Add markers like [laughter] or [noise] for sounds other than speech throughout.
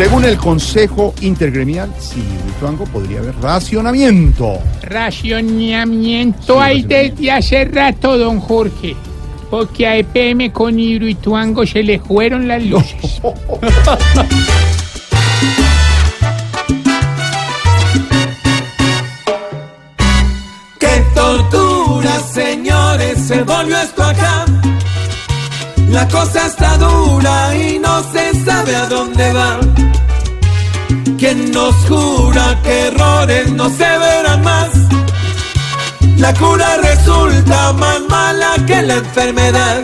Según el Consejo Intergremial, sí, Lituango podría haber racionamiento. Racionamiento hay desde hace rato, don Jorge. Porque a EPM con Hidroituango se le fueron las luces. [laughs] ¡Qué tortura, señores! Se volvió esto acá. La cosa está dura y no se sabe a dónde va. ¿Quién nos jura que errores no se verán más? La cura resulta más mala que la enfermedad.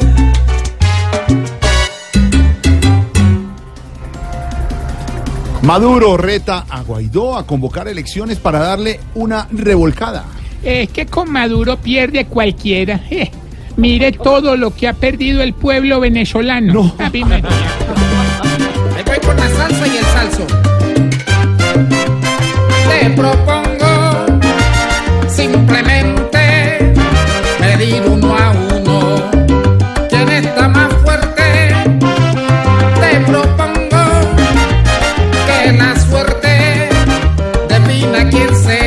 Maduro reta a Guaidó a convocar elecciones para darle una revolcada. Es que con Maduro pierde cualquiera. Eh, mire todo lo que ha perdido el pueblo venezolano. No. Me voy por la salsa y el salso. Te propongo simplemente medir uno a uno. ¿Quién está más fuerte? Te propongo que la suerte defina quién sea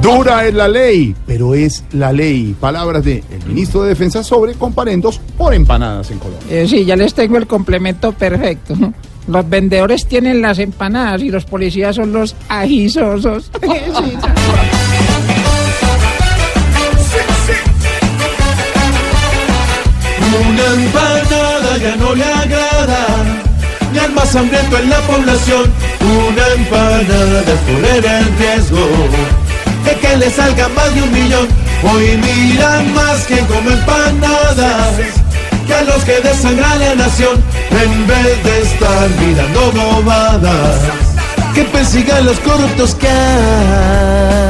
Dura es la ley, pero es la ley. Palabras de el ministro de Defensa sobre comparendos por empanadas en Colombia. Eh, sí, ya les tengo el complemento perfecto. Los vendedores tienen las empanadas y los policías son los ajisosos. [laughs] Sí, Una empanada ya no le agrada, ni al más hambriento en la población. Una empanada es poner en riesgo de que le salga más de un millón. Hoy miran más que come empanadas que a los que desangran la nación, en vez de estar mirando bobadas. Que persigan los corruptos que hay.